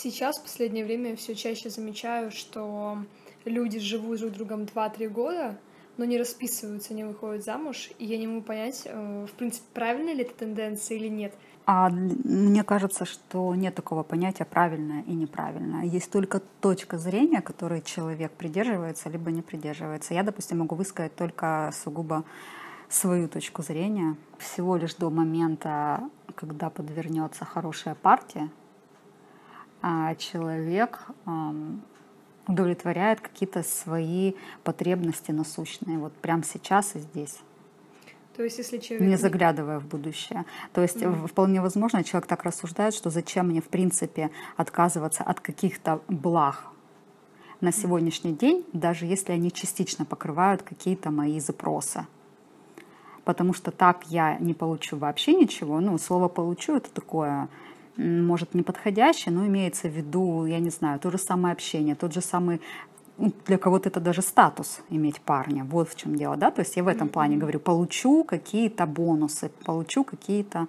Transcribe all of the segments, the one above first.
сейчас, в последнее время, все чаще замечаю, что люди живут друг с другом 2-3 года, но не расписываются, не выходят замуж, и я не могу понять, э, в принципе, правильная ли эта тенденция или нет. А мне кажется, что нет такого понятия правильное и неправильное. Есть только точка зрения, которой человек придерживается либо не придерживается. Я, допустим, могу высказать только сугубо свою точку зрения. Всего лишь до момента, когда подвернется хорошая партия, человек удовлетворяет какие-то свои потребности насущные, вот прямо сейчас и здесь. То есть, если человек... Не заглядывая в будущее. То есть, mm-hmm. вполне возможно, человек так рассуждает, что зачем мне, в принципе, отказываться от каких-то благ на сегодняшний день, даже если они частично покрывают какие-то мои запросы. Потому что так я не получу вообще ничего. Ну, слово «получу» — это такое может, неподходящее, но имеется в виду, я не знаю, то же самое общение, тот же самый ну, для кого-то это даже статус иметь парня. Вот в чем дело, да. То есть я в этом плане говорю, получу какие-то бонусы, получу какие-то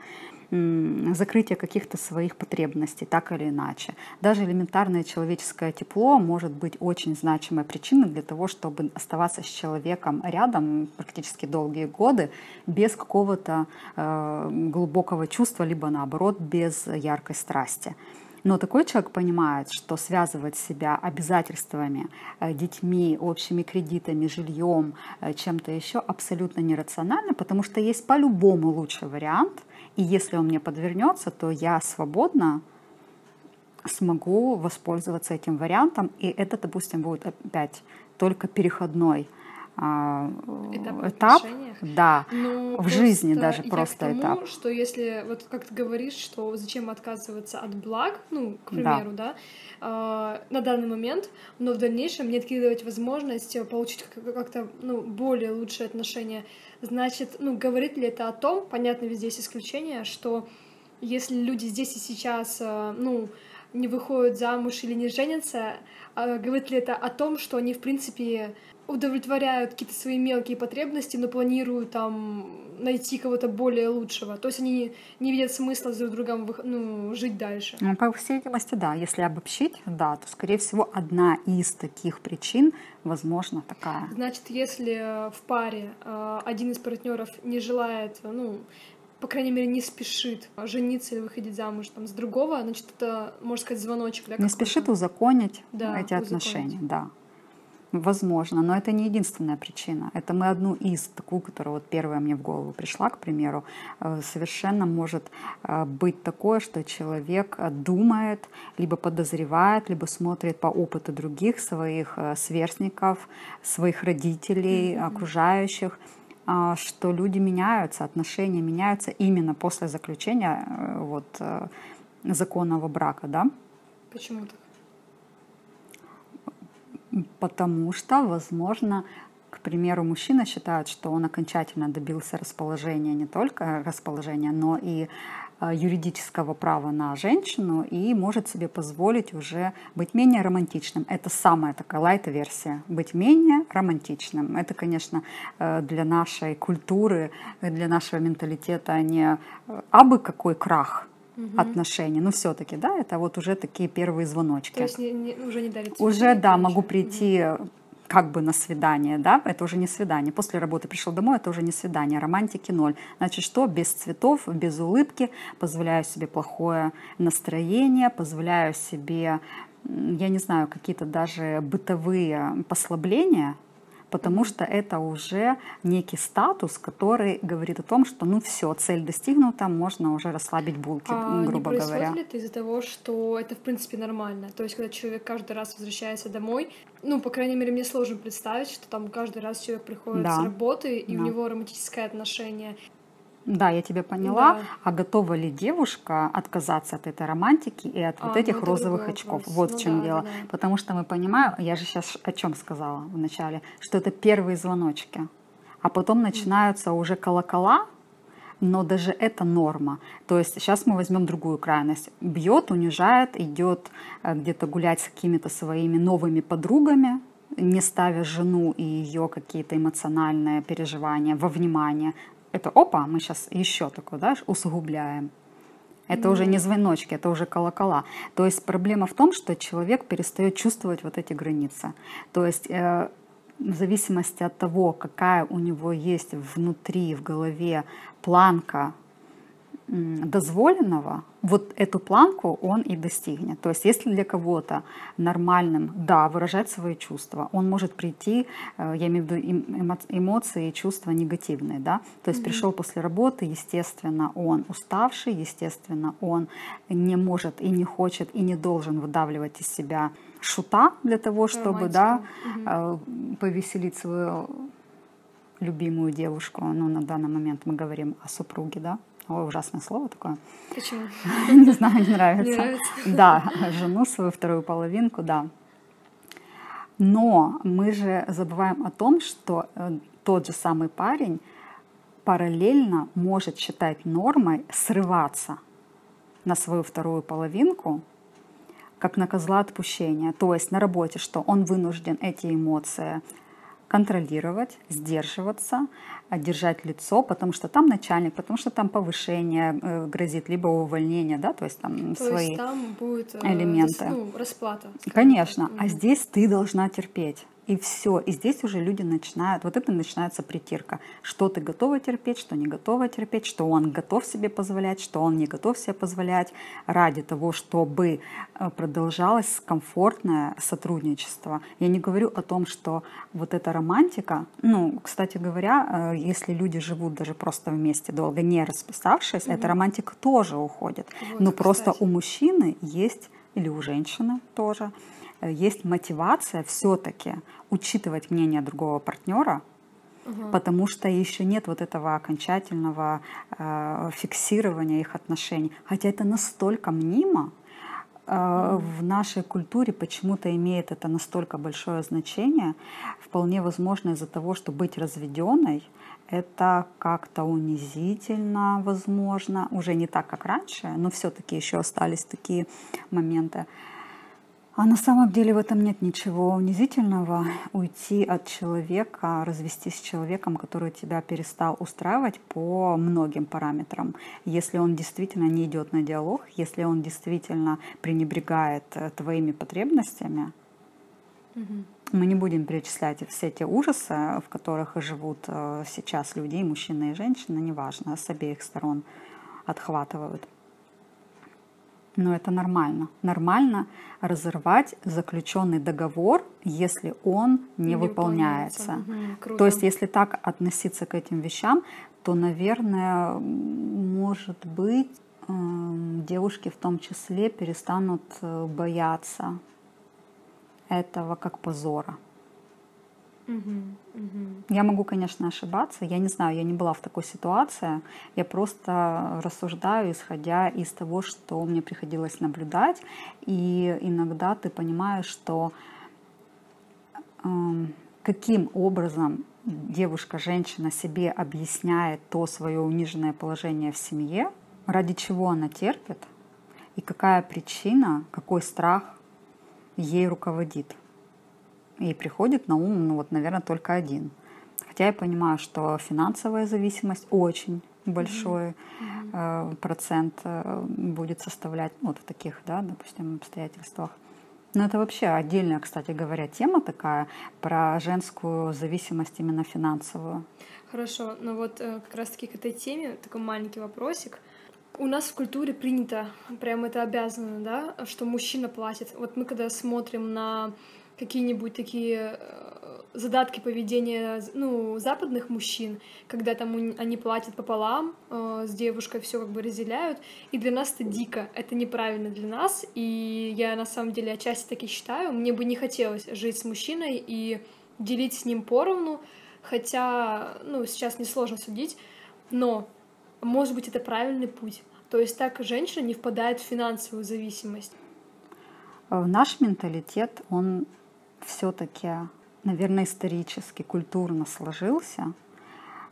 закрытие каких-то своих потребностей, так или иначе. Даже элементарное человеческое тепло может быть очень значимой причиной для того, чтобы оставаться с человеком рядом практически долгие годы без какого-то э, глубокого чувства, либо наоборот без яркой страсти. Но такой человек понимает, что связывать себя обязательствами, э, детьми, общими кредитами, жильем, э, чем-то еще абсолютно нерационально, потому что есть по-любому лучший вариант, и если он мне подвернется, то я свободно смогу воспользоваться этим вариантом, и это, допустим, будет опять только переходной этап, этап да, Но в жизни даже просто тому, этап. Что если, вот как ты говоришь, что зачем отказываться от благ, ну, к примеру, да, да э, на данный момент, но в дальнейшем не откидывать возможность получить как-то ну, более лучшие отношения, значит, ну, говорит ли это о том, понятно, везде есть исключения, что если люди здесь и сейчас, э, ну, не выходят замуж или не женятся, э, говорит ли это о том, что они, в принципе, удовлетворяют какие-то свои мелкие потребности, но планируют там найти кого-то более лучшего. То есть они не видят смысла друг другом ну, жить дальше. Ну, по всей видимости, да. Если обобщить, да, то, скорее всего, одна из таких причин, возможно, такая. Значит, если в паре э, один из партнеров не желает, ну, по крайней мере, не спешит жениться или выходить замуж там, с другого, значит, это, можно сказать, звоночек. Да, не спешит узаконить да, эти узаконить. отношения, да. Возможно, но это не единственная причина. Это мы одну из, такую, которая вот первая мне в голову пришла, к примеру. Э, совершенно может э, быть такое, что человек думает, либо подозревает, либо смотрит по опыту других своих э, сверстников, своих родителей, mm-hmm. окружающих, что люди меняются, отношения меняются именно после заключения вот, законного брака, да? Почему так? Потому что, возможно, к примеру, мужчина считает, что он окончательно добился расположения, не только расположения, но и э, юридического права на женщину и может себе позволить уже быть менее романтичным. Это самая такая лайт-версия. Быть менее романтичным. Это, конечно, э, для нашей культуры, для нашего менталитета не э, абы какой крах, угу. отношений. Но все-таки, да, это вот уже такие первые звоночки. То есть не, не, уже не дарить Уже, да, могу прийти угу. как бы на свидание, да, это уже не свидание. После работы пришел домой, это уже не свидание, романтики ноль. Значит, что? Без цветов, без улыбки, позволяю себе плохое настроение, позволяю себе, я не знаю, какие-то даже бытовые послабления, потому что это уже некий статус, который говорит о том, что ну все, цель достигнута, можно уже расслабить булки, а грубо не говоря. ли это из-за того, что это в принципе нормально? То есть, когда человек каждый раз возвращается домой, ну, по крайней мере, мне сложно представить, что там каждый раз человек приходит да. с работы, и да. у него романтическое отношение. Да, я тебя поняла. Да. А готова ли девушка отказаться от этой романтики и от а, вот этих ну, розовых очков? Вопрос. Вот ну, в чем да, дело. Да. Потому что мы понимаем, я же сейчас о чем сказала вначале, что это первые звоночки. А потом начинаются уже колокола, но даже это норма. То есть сейчас мы возьмем другую крайность. Бьет, унижает, идет э, где-то гулять с какими-то своими новыми подругами, не ставя жену и ее какие-то эмоциональные переживания во внимание, это опа, мы сейчас еще такое, да, усугубляем. Это mm. уже не звоночки, это уже колокола. То есть проблема в том, что человек перестает чувствовать вот эти границы. То есть э, в зависимости от того, какая у него есть внутри, в голове планка дозволенного, вот эту планку он и достигнет. То есть если для кого-то нормальным, да, выражать свои чувства, он может прийти, э, я имею в виду эмоции и чувства негативные, да, то есть mm-hmm. пришел после работы, естественно, он уставший, естественно, он не может и не хочет и не должен выдавливать из себя шута для того, чтобы, да, mm-hmm. повеселить свою любимую девушку, ну, на данный момент мы говорим о супруге, да, Ой, ужасное слово такое. Почему? Не знаю, не нравится. Не нравится. Да, жену свою вторую половинку, да. Но мы же забываем о том, что э, тот же самый парень параллельно может считать нормой срываться на свою вторую половинку, как на козла отпущения. То есть на работе, что он вынужден эти эмоции контролировать, сдерживаться, держать лицо, потому что там начальник, потому что там повышение э, грозит, либо увольнение, да, то есть там то свои есть там будет, э, элементы. Ну, расплата. Конечно, так. а здесь ты должна терпеть. И все. И здесь уже люди начинают, вот это начинается притирка. Что ты готова терпеть, что не готова терпеть, что он готов себе позволять, что он не готов себе позволять ради того, чтобы э, продолжалось комфортное сотрудничество. Я не говорю о том, что вот эта романтика, ну, кстати говоря, э, если люди живут даже просто вместе долго, не расписавшись, угу. эта романтика тоже уходит. Вот, Но кстати. просто у мужчины есть, или у женщины тоже, есть мотивация все-таки учитывать мнение другого партнера, угу. потому что еще нет вот этого окончательного э, фиксирования их отношений. Хотя это настолько мнимо, э, в нашей культуре почему-то имеет это настолько большое значение. Вполне возможно из-за того, что быть разведенной это как-то унизительно, возможно, уже не так, как раньше, но все-таки еще остались такие моменты. А на самом деле в этом нет ничего унизительного. Уйти от человека, развестись с человеком, который тебя перестал устраивать по многим параметрам. Если он действительно не идет на диалог, если он действительно пренебрегает э, твоими потребностями, угу. мы не будем перечислять все те ужасы, в которых живут э, сейчас люди, и мужчины и женщины, неважно, с обеих сторон отхватывают. Но это нормально. Нормально разорвать заключенный договор, если он не, не выполняется. Угу, то есть, если так относиться к этим вещам, то, наверное, может быть, эм, девушки в том числе перестанут э, бояться этого как позора. Я могу, конечно, ошибаться. Я не знаю, я не была в такой ситуации. Я просто рассуждаю, исходя из того, что мне приходилось наблюдать. И иногда ты понимаешь, что э, каким образом девушка, женщина себе объясняет то свое униженное положение в семье, ради чего она терпит, и какая причина, какой страх ей руководит. И приходит на ум, ну вот, наверное, только один. Хотя я понимаю, что финансовая зависимость очень большой mm-hmm. процент э, будет составлять ну, вот в таких, да, допустим, обстоятельствах. Но это вообще отдельная, кстати говоря, тема такая про женскую зависимость именно финансовую. Хорошо, но вот э, как раз-таки к этой теме такой маленький вопросик. У нас в культуре принято, прям это обязано, да, что мужчина платит. Вот мы когда смотрим на какие-нибудь такие э, задатки поведения ну, западных мужчин, когда там они платят пополам э, с девушкой, все как бы разделяют. И для нас это дико, это неправильно для нас. И я на самом деле отчасти так и считаю. Мне бы не хотелось жить с мужчиной и делить с ним поровну, хотя, ну, сейчас несложно судить, но, может быть, это правильный путь. То есть так женщина не впадает в финансовую зависимость. Э, наш менталитет, он все-таки, наверное, исторически, культурно сложился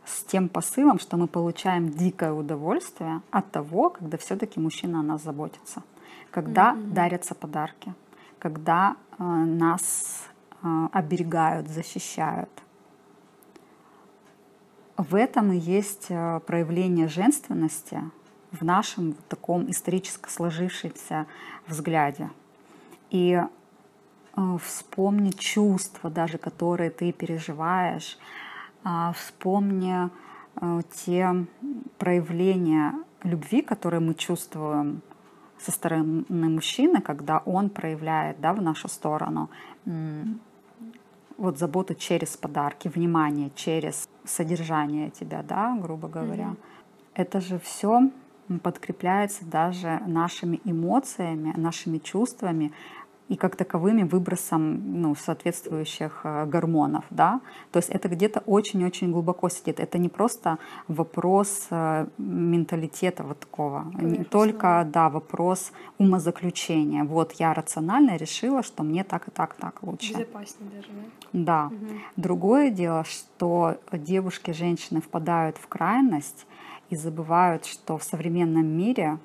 с тем посылом, что мы получаем дикое удовольствие от того, когда все-таки мужчина о нас заботится, когда mm-hmm. дарятся подарки, когда э, нас э, оберегают, защищают. В этом и есть э, проявление женственности в нашем таком исторически сложившемся взгляде. И вспомни чувства даже, которые ты переживаешь, э, вспомни э, те проявления любви, которые мы чувствуем со стороны мужчины, когда он проявляет да, в нашу сторону вот заботу через подарки, внимание через содержание тебя, да, грубо говоря. Mm-hmm. Это же все подкрепляется даже нашими эмоциями, нашими чувствами, и как таковыми выбросом ну, соответствующих э, гормонов. Да? То есть это где-то очень-очень глубоко сидит. Это не просто вопрос э, менталитета вот такого, Конечно. не только да, вопрос умозаключения. Вот я рационально решила, что мне так и так, так лучше. Безопаснее даже, да? Да. Угу. Другое дело, что девушки, женщины впадают в крайность и забывают, что в современном мире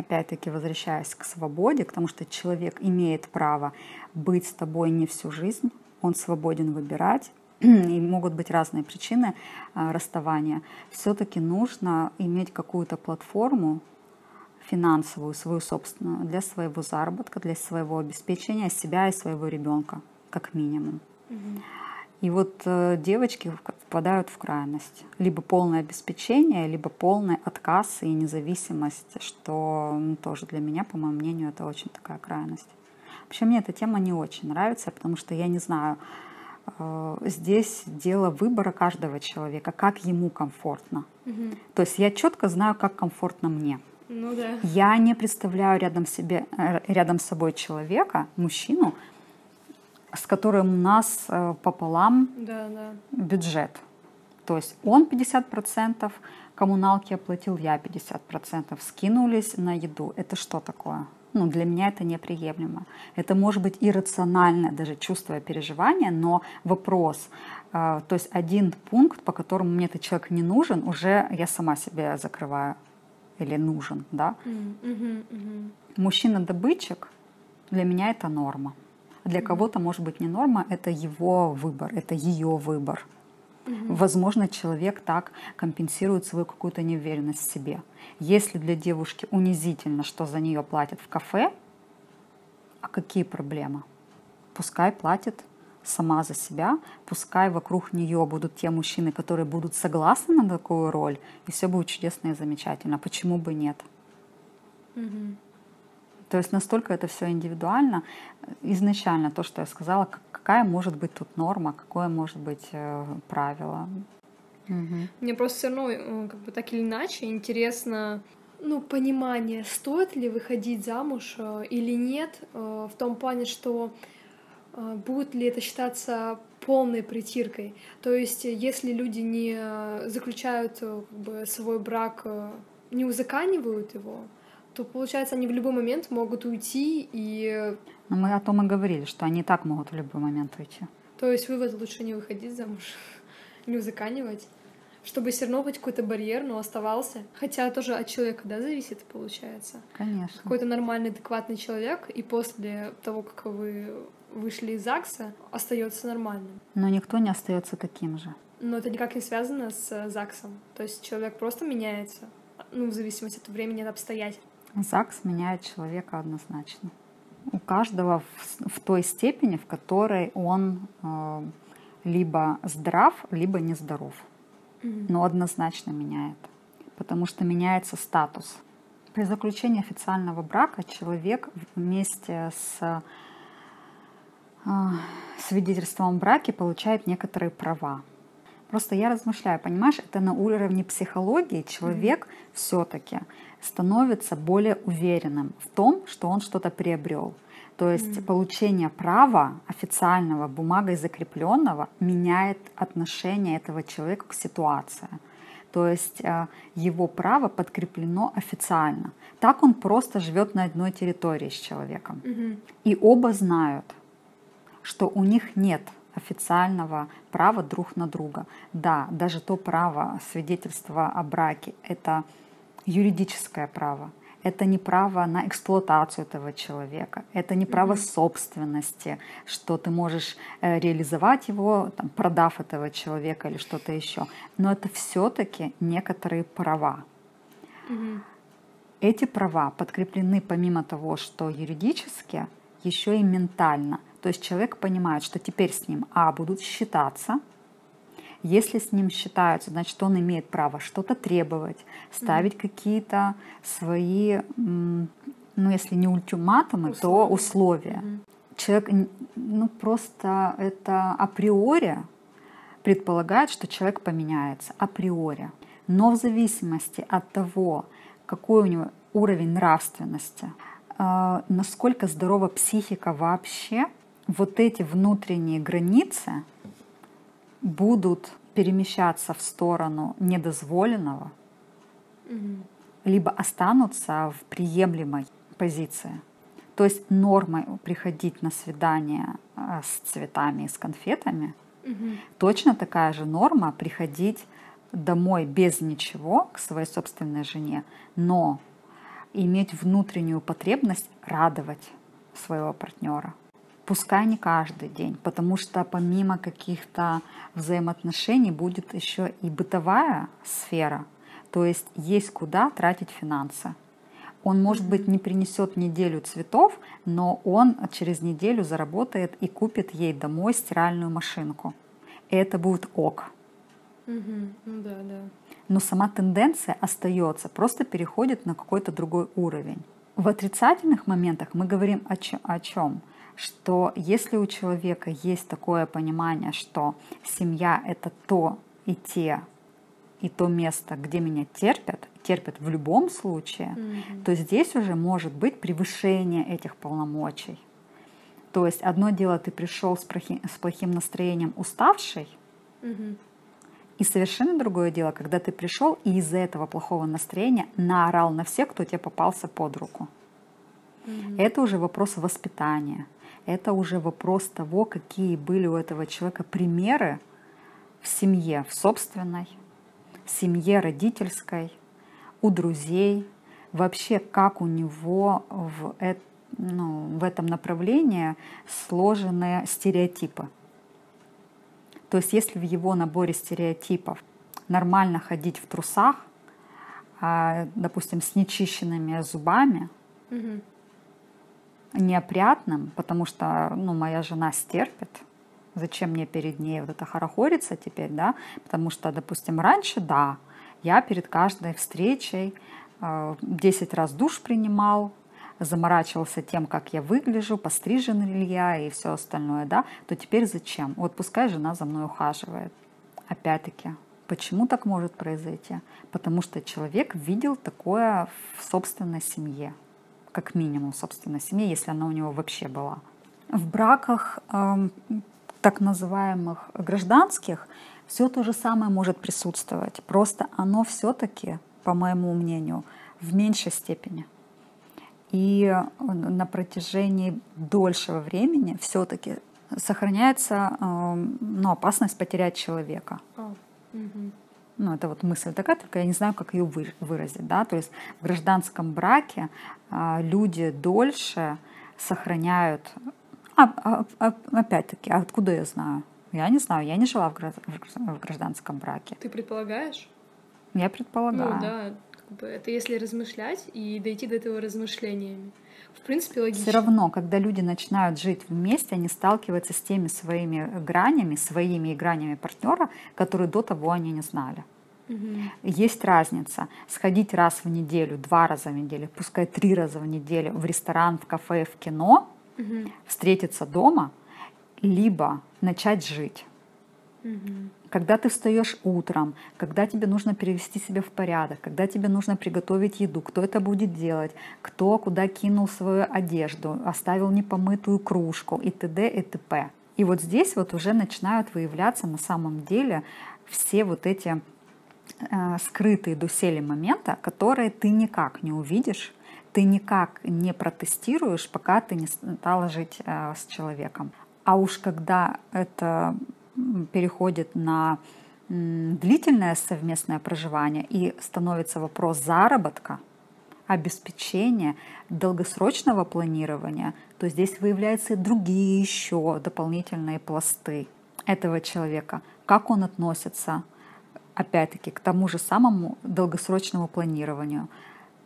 опять-таки возвращаясь к свободе, к тому, что человек имеет право быть с тобой не всю жизнь, он свободен выбирать, и могут быть разные причины а, расставания, все-таки нужно иметь какую-то платформу финансовую, свою собственную, для своего заработка, для своего обеспечения себя и своего ребенка, как минимум. Mm-hmm. И вот э, девочки впадают в крайность. Либо полное обеспечение, либо полный отказ и независимость, что ну, тоже для меня, по моему мнению, это очень такая крайность. Вообще мне эта тема не очень нравится, потому что я не знаю, э, здесь дело выбора каждого человека, как ему комфортно. Угу. То есть я четко знаю, как комфортно мне. Ну да. Я не представляю рядом, себе, э, рядом с собой человека, мужчину, с которым у нас э, пополам да, да. бюджет. То есть он 50% коммуналки оплатил, я 50%. Скинулись на еду. Это что такое? Ну, для меня это неприемлемо. Это может быть иррациональное даже чувство и переживание, но вопрос, э, то есть один пункт, по которому мне этот человек не нужен, уже я сама себе закрываю или нужен, да. Mm-hmm, mm-hmm. Мужчина-добытчик для меня это норма. Для кого-то, может быть, не норма, это его выбор, это ее выбор. Угу. Возможно, человек так компенсирует свою какую-то неуверенность в себе. Если для девушки унизительно, что за нее платят в кафе, а какие проблемы? Пускай платит сама за себя, пускай вокруг нее будут те мужчины, которые будут согласны на такую роль, и все будет чудесно и замечательно. Почему бы нет? Угу. То есть настолько это все индивидуально. Изначально то, что я сказала, какая может быть тут норма, какое может быть э, правило. Угу. Мне просто все равно, э, как бы так или иначе, интересно ну, понимание, стоит ли выходить замуж э, или нет, в том плане, что будет ли это считаться полной притиркой. То есть, если люди не заключают как бы, свой брак, не узаканивают его, то получается они в любой момент могут уйти и... Но мы о том и говорили, что они и так могут в любой момент уйти. То есть вывод лучше не выходить замуж, не узаканивать, чтобы все равно хоть какой-то барьер, но оставался. Хотя тоже от человека, да, зависит, получается. Конечно. Какой-то нормальный, адекватный человек, и после того, как вы вышли из ЗАГСа, остается нормальным. Но никто не остается таким же. Но это никак не связано с ЗАГСом. То есть человек просто меняется, ну, в зависимости от времени, от обстоятельств. ЗАГС меняет человека однозначно. У каждого в, в той степени, в которой он э, либо здрав, либо нездоров. Mm-hmm. Но однозначно меняет. Потому что меняется статус. При заключении официального брака человек вместе с э, свидетельством о браке получает некоторые права. Просто я размышляю, понимаешь, это на уровне психологии человек mm-hmm. все-таки становится более уверенным в том, что он что-то приобрел. То есть mm-hmm. получение права официального, бумагой закрепленного, меняет отношение этого человека к ситуации. То есть э, его право подкреплено официально. Так он просто живет на одной территории с человеком. Mm-hmm. И оба знают, что у них нет официального права друг на друга. Да, даже то право свидетельства о браке — это юридическое право. Это не право на эксплуатацию этого человека, это не право собственности, что ты можешь э, реализовать его, там, продав этого человека или что-то еще. Но это все-таки некоторые права. Мгм. Эти права подкреплены помимо того, что юридически, еще и ментально. То есть человек понимает, что теперь с ним, а, будут считаться, если с ним считаются, значит, он имеет право что-то требовать, ставить какие-то свои, ну, если не ультиматумы, то Условия. условия. Мгм. Человек, ну, просто это априори предполагает, что человек поменяется априори. Но в зависимости от того, какой у него уровень нравственности, э, насколько здорова психика вообще, вот эти внутренние границы будут перемещаться в сторону недозволенного, Мгм. либо останутся в приемлемой позиции. То есть нормой приходить на свидание э, с цветами и с конфетами Мгм. Точно такая же норма приходить домой без ничего к своей собственной жене, но иметь внутреннюю потребность радовать своего партнера. Пускай не каждый день, потому что помимо каких-то взаимоотношений будет еще и бытовая сфера, то есть есть куда тратить финансы. Он, может быть, не принесет неделю цветов, но он через неделю заработает и купит ей домой стиральную машинку. И это будет ок. Мгм. Ну да, да. Но сама тенденция остается, просто переходит на какой-то другой уровень. В отрицательных моментах мы говорим о чем? О чем? Что если у человека есть такое понимание, что семья это то и те, и то место, где меня терпят, терпят в любом случае, Мгм. то здесь уже может быть превышение этих полномочий. То есть одно дело, ты пришел с, прохи- с плохим настроением уставший, Мгм. и совершенно другое дело, когда ты пришел и из-за этого плохого настроения наорал на всех, кто тебе попался под руку. Это уже вопрос воспитания. Это уже вопрос того, какие были у этого человека примеры в семье, в собственной, в семье родительской, у друзей, вообще как у него в, ну, в этом направлении сложены стереотипы. То есть если в его наборе стереотипов нормально ходить в трусах, а, допустим, с нечищенными зубами. Неопрятным, потому что ну, моя жена стерпит. Зачем мне перед ней вот это хорохориться теперь, да? Потому что, допустим, раньше, да, я перед каждой встречей э, 10 раз душ принимал, заморачивался тем, как я выгляжу, пострижен ли я и все остальное, да, то теперь зачем? Вот пускай жена за мной ухаживает. Опять-таки, почему так может произойти? Потому что человек видел такое в собственной семье как минимум в собственной семье, если она у него вообще была. В браках эм, так называемых гражданских все то же самое может присутствовать. Просто оно все-таки, по моему мнению, в меньшей степени. И э, на протяжении дольшего времени все-таки сохраняется эм, ну, опасность потерять человека. А, мгм. Ну, это вот мысль такая, только я не знаю, как ее вы- выразить, да, то есть в гражданском браке а, люди дольше сохраняют, а, а- а- опять-таки, а откуда я знаю? Я не знаю, я не жила в, гражд- в гражд- в гражданском браке. Ты предполагаешь? Я предполагаю. Ну да, как бы это если размышлять и дойти до этого размышлениями. В принципе, логично. Все равно, когда люди начинают жить вместе, они сталкиваются с теми своими гранями, своими и гранями партнера, которые до того они не знали. Мгм. Есть разница сходить раз в неделю, два раза в неделю, пускай три раза в неделю в ресторан, в кафе, в кино, Мгм. встретиться дома, либо начать жить. Мгм. Когда ты встаешь утром, когда тебе нужно привести себя в порядок, когда тебе нужно приготовить еду, кто это будет делать, кто куда кинул свою одежду, оставил непомытую кружку и т.д. и т.п. И вот здесь вот уже начинают выявляться на самом деле все вот эти э, скрытые доселе момента, которые ты никак не увидишь, ты никак не протестируешь, пока ты не стала жить э, с человеком. А уж когда это переходит на длительное совместное проживание и становится вопрос заработка, обеспечения, долгосрочного планирования, то здесь выявляются и другие еще дополнительные пласты этого человека. Как он относится опять-таки, к тому же самому долгосрочному планированию.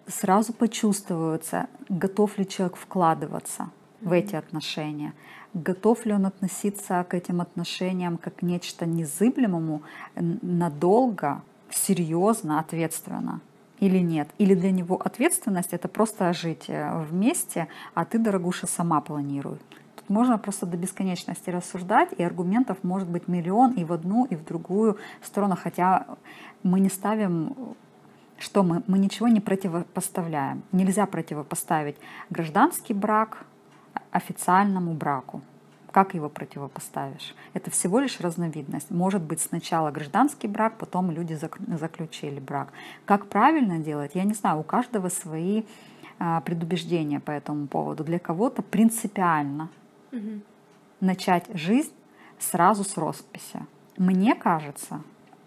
Сразу почувствуется, готов ли человек вкладываться в эти отношения, готов ли он относиться к этим отношениям как к нечто незыблемому, надолго, серьезно, ответственно или нет. Или для него ответственность это просто жить э, вместе, а ты, дорогуша, сама планируй. Тут можно просто до бесконечности рассуждать, и аргументов может быть миллион и в одну, и в другую сторону, хотя мы не ставим что мы? Мы ничего не противопоставляем. Нельзя противопоставить гражданский брак официальному браку. Как его противопоставишь? Это всего лишь разновидность. Может быть сначала гражданский брак, потом люди заключили брак. Как правильно делать, я не знаю, у каждого свои а, предубеждения по этому поводу. Для кого-то принципиально угу. начать жизнь сразу с росписи. Мне кажется,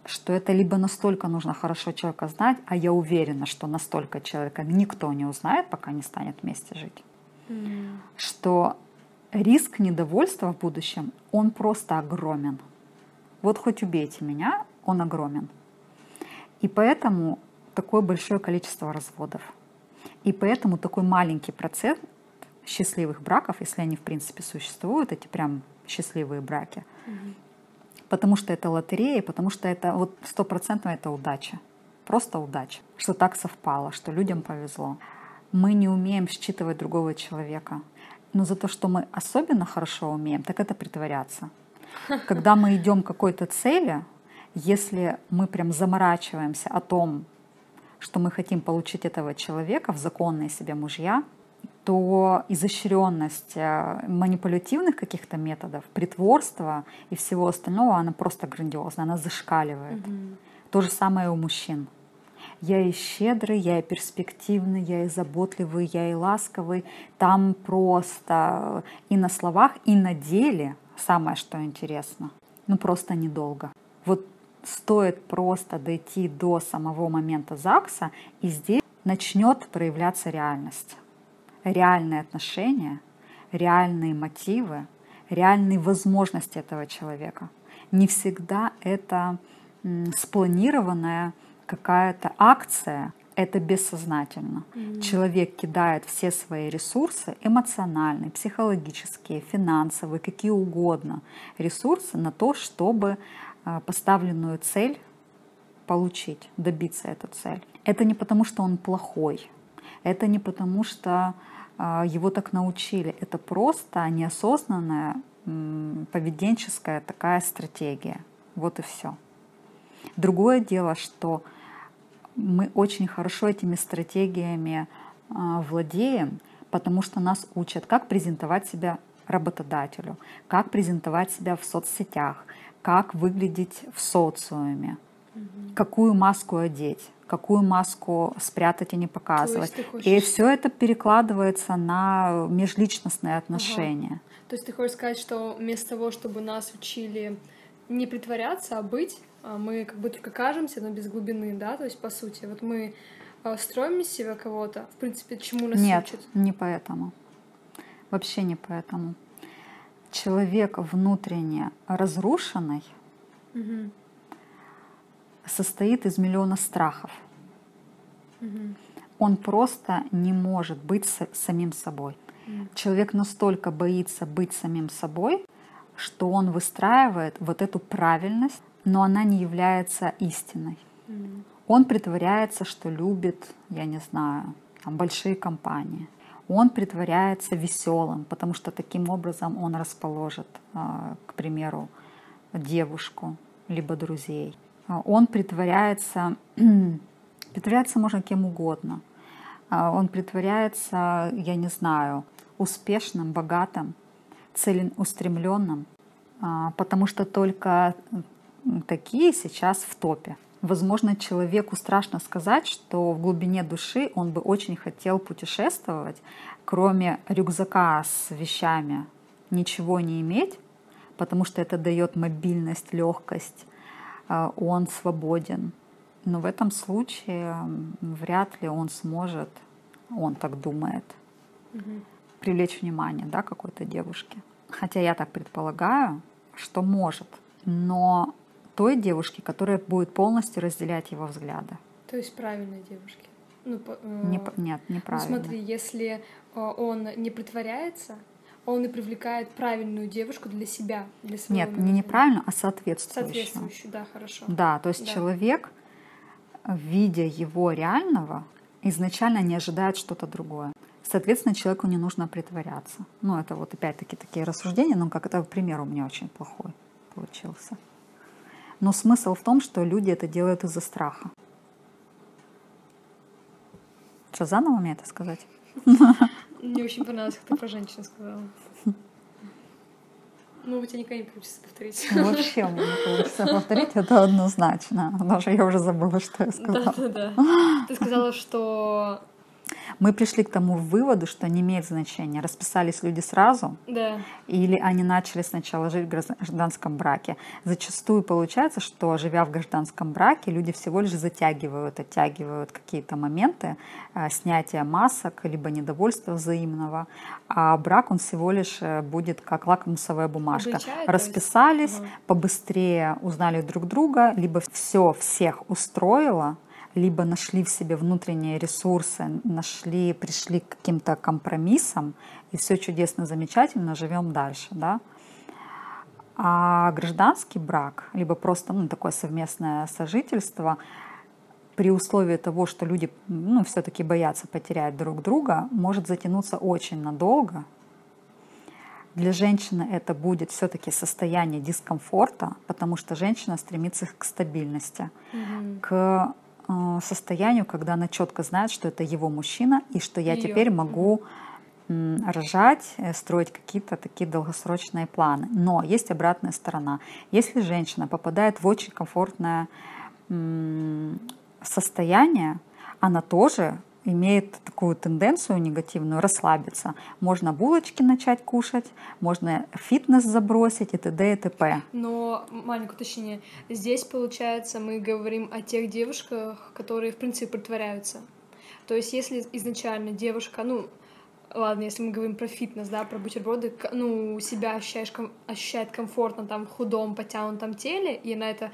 что это либо настолько нужно хорошо человека знать, а я уверена, что настолько человека никто не узнает, пока не станет вместе жить, что риск недовольства в будущем, он просто огромен. Вот хоть убейте меня, он огромен. И поэтому такое большое количество разводов. И поэтому такой маленький процент счастливых браков, если они в принципе существуют, эти прям счастливые браки, mm-hmm потому что это лотерея, потому что это вот стопроцентно это удача. Просто удача, что так совпало, что людям повезло. Мы не умеем считывать другого человека. Но за то, что мы особенно хорошо умеем, так это притворяться. Когда мы идем к какой-то цели, если мы прям заморачиваемся о том, что мы хотим получить этого человека в законные себе мужья, то изощренность э, манипулятивных каких-то методов, притворства и всего остального, она просто грандиозна, она зашкаливает. Угу. То же самое у мужчин. Я и щедрый, я и перспективный, я и заботливый, я и ласковый. Там просто и на словах, и на деле самое, что интересно. Ну просто недолго. Вот стоит просто дойти до самого момента ЗАГСа, и здесь начнет проявляться реальность реальные отношения, реальные мотивы, реальные возможности этого человека. Не всегда это спланированная какая-то акция, это бессознательно. Mm-hmm. Человек кидает все свои ресурсы, эмоциональные, психологические, финансовые, какие угодно ресурсы на то, чтобы а, поставленную цель получить, добиться эту цель. Это не потому, что он плохой, это не потому, что а, его так научили. Это просто неосознанная поведенческая такая стратегия. Вот и все. Другое дело, что мы очень хорошо этими стратегиями а, владеем, потому что нас учат, как презентовать себя работодателю, как презентовать себя в соцсетях, как выглядеть в социуме, угу. какую маску одеть какую маску спрятать и не показывать. Хочешь... И все это перекладывается на межличностные отношения. Ага. То есть ты хочешь сказать, что вместо того, чтобы нас учили не притворяться, а быть, а мы как бы только кажемся, но без глубины, да, то есть по сути, вот мы а, строим из себя кого-то, в принципе, чему нас Нет, учат? не поэтому. Вообще не поэтому. Человек внутренне разрушенный, угу состоит из миллиона страхов. Угу. Он просто не может быть самим собой. Угу. Человек настолько боится быть самим собой, что он выстраивает вот эту правильность, но она не является истиной. Угу. Он притворяется, что любит, я не знаю, там, большие компании. Он притворяется веселым, потому что таким образом он расположит, а, к примеру, девушку либо друзей. А, он притворяется, притворяться можно кем угодно. А, он притворяется, я не знаю, успешным, богатым, целеустремленным, потому что только такие сейчас в топе. Возможно, человеку страшно сказать, что в глубине души он бы очень хотел путешествовать, кроме рюкзака с вещами, ничего не иметь, потому что это дает мобильность, легкость, а, он свободен. Но в этом случае вряд ли он сможет, он так думает, угу. привлечь внимание да, какой-то девушки. Хотя я так предполагаю, что может. Но той девушки, которая будет полностью разделять его взгляды. То есть правильной девушки. Ну, по, э, Не, нет, неправильно. Ну, смотри, если э, он не притворяется, он и привлекает правильную девушку для себя, для своего Нет, не неправильно, а соответствующую. Соответствующую, да, хорошо. Да, то есть Да. человек, видя его реального, изначально не ожидает что-то другое. Соответственно, человеку не нужно притворяться. Ну, это вот опять-таки такие рассуждения, но как это пример у меня очень плохой получился. Но смысл в том, что люди это делают из-за страха. Что, заново мне это сказать? Мне очень понравилось, как ты про женщин сказала. Ну, у тебя никогда не получится повторить. Вообще у меня не получится повторить это однозначно. Даже я уже забыла, что я сказала. Да-да-да. Ты сказала, что... Мы пришли к тому выводу, что не имеет значения, расписались люди сразу, Да. или они начали сначала жить в гражданском браке. Зачастую получается, что живя в гражданском браке, люди всего лишь затягивают, оттягивают какие-то моменты э, снятия масок, либо недовольства взаимного, а брак он всего лишь э, будет как лакмусовая бумажка. Есть? Расписались, Ага. побыстрее узнали друг друга, либо все всех устроило, либо нашли в себе внутренние ресурсы, нашли, пришли к каким-то компромиссам, и все чудесно, замечательно, живем дальше, да. А гражданский брак, либо просто ну, такое совместное сожительство, при условии того, что люди ну, все-таки боятся потерять друг друга, может затянуться очень надолго. Для женщины это будет все-таки состояние дискомфорта, потому что женщина стремится к стабильности, Мгм. к э, состоянию, когда она четко знает, что это его мужчина и что я Её. теперь могу рожать, э, строить какие-то такие долгосрочные планы. Но есть обратная сторона. Если женщина попадает в очень комфортное состояние, она тоже имеет такую тенденцию негативную расслабиться. Можно булочки начать кушать, можно фитнес забросить и т.д. и т.п. Но маленькое уточнение. Здесь, получается, мы говорим о тех девушках, которые, в принципе, притворяются. То есть, если изначально девушка, ну, ладно, если мы говорим про фитнес, да, про бутерброды, ну, себя ощущаешь, ком- ощущает комфортно там в худом, потянутом теле, и на это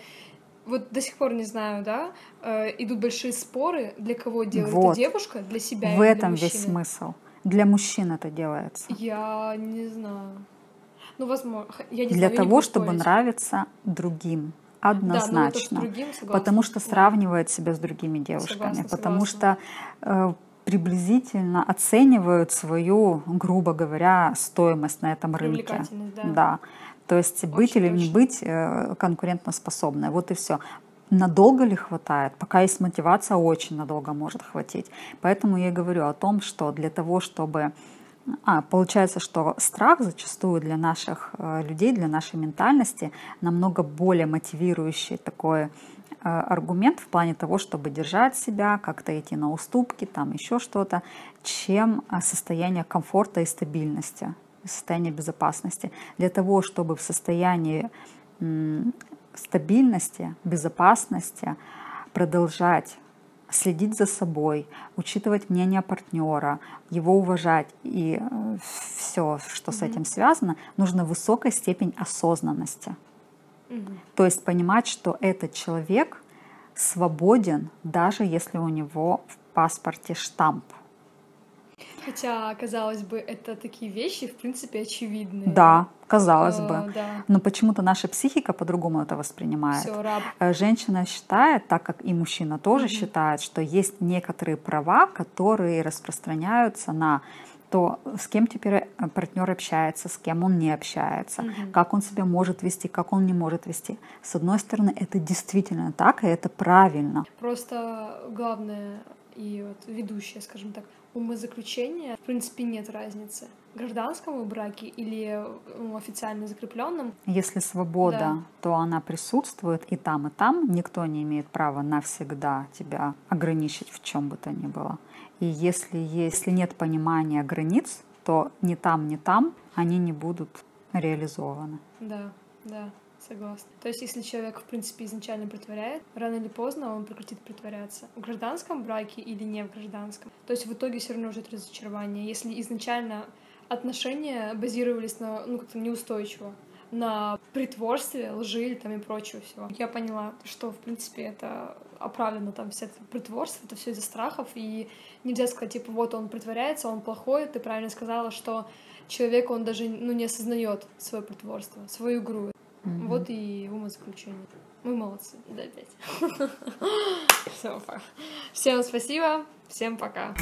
вот до сих пор не знаю, да, э, идут большие споры, для кого делает Вот. эта девушка, для себя В или для этом весь мужчины. смысл. Для мужчин это делается. Я не знаю. Ну, возможно, я не Для знаю, не того, буду чтобы спорить. нравиться другим. Да, ну, Однозначно. другим, согласна. потому что сравнивает себя с другими девушками. Согласна, потому согласна. что э, приблизительно оценивают свою, грубо говоря, стоимость на этом рынке. Да. Да. То есть быть или не быть э, конкурентоспособной. Вот и все. Надолго ли хватает? Пока есть мотивация, очень надолго может хватить. Поэтому я говорю о том, что для того, чтобы... А, получается, что страх зачастую для наших э, людей, для нашей ментальности намного более мотивирующий такой э, аргумент в плане того, чтобы держать себя, как-то идти на уступки, там еще что-то, чем состояние комфорта и стабильности, состояние безопасности. Для того, чтобы в состоянии стабильности, безопасности продолжать следить за собой, учитывать мнение партнера, его уважать и все, что с этим связано, нужна высокая степень осознанности. Мгм. То есть понимать, что этот человек свободен, даже если у него в паспорте штамп. Хотя, казалось бы, это такие вещи, в принципе, очевидные. Да, казалось Э, бы. Да. Но почему-то наша психика по-другому это воспринимает. Все, раб. Э, Женщина считает, так как и мужчина тоже считает, что есть некоторые права, которые распространяются на то, с кем теперь партнер общается, с кем он не общается, Мгм. как он себя может вести, как он не может вести. С одной стороны, это действительно так, и это правильно. Просто главное и вот ведущее, скажем так, умозаключение, в принципе, нет разницы. Гражданском браке или ну, официально закрепленном. Если свобода, Да. то она присутствует и там, и там. Никто не имеет права навсегда тебя ограничить в чем бы то ни было. И если, если нет понимания границ, то ни там, ни там они не будут реализованы. Да, да, согласна. То есть, если человек, в принципе, изначально притворяет, рано или поздно он прекратит притворяться. В гражданском браке или не в гражданском. То есть, в итоге все равно ждет разочарование. Если изначально отношения базировались на, ну, как-то неустойчиво, на притворстве, лжи там и прочего всего. Я поняла, что, в принципе, это оправдано там все это притворство, это все из-за страхов, и нельзя сказать, типа, вот он притворяется, он плохой, ты правильно сказала, что человек, он даже ну, не осознает свое притворство, свою игру. Mm-hmm. Вот и умозаключение. Мы молодцы. Да, пять. Все, Всем спасибо. Всем пока.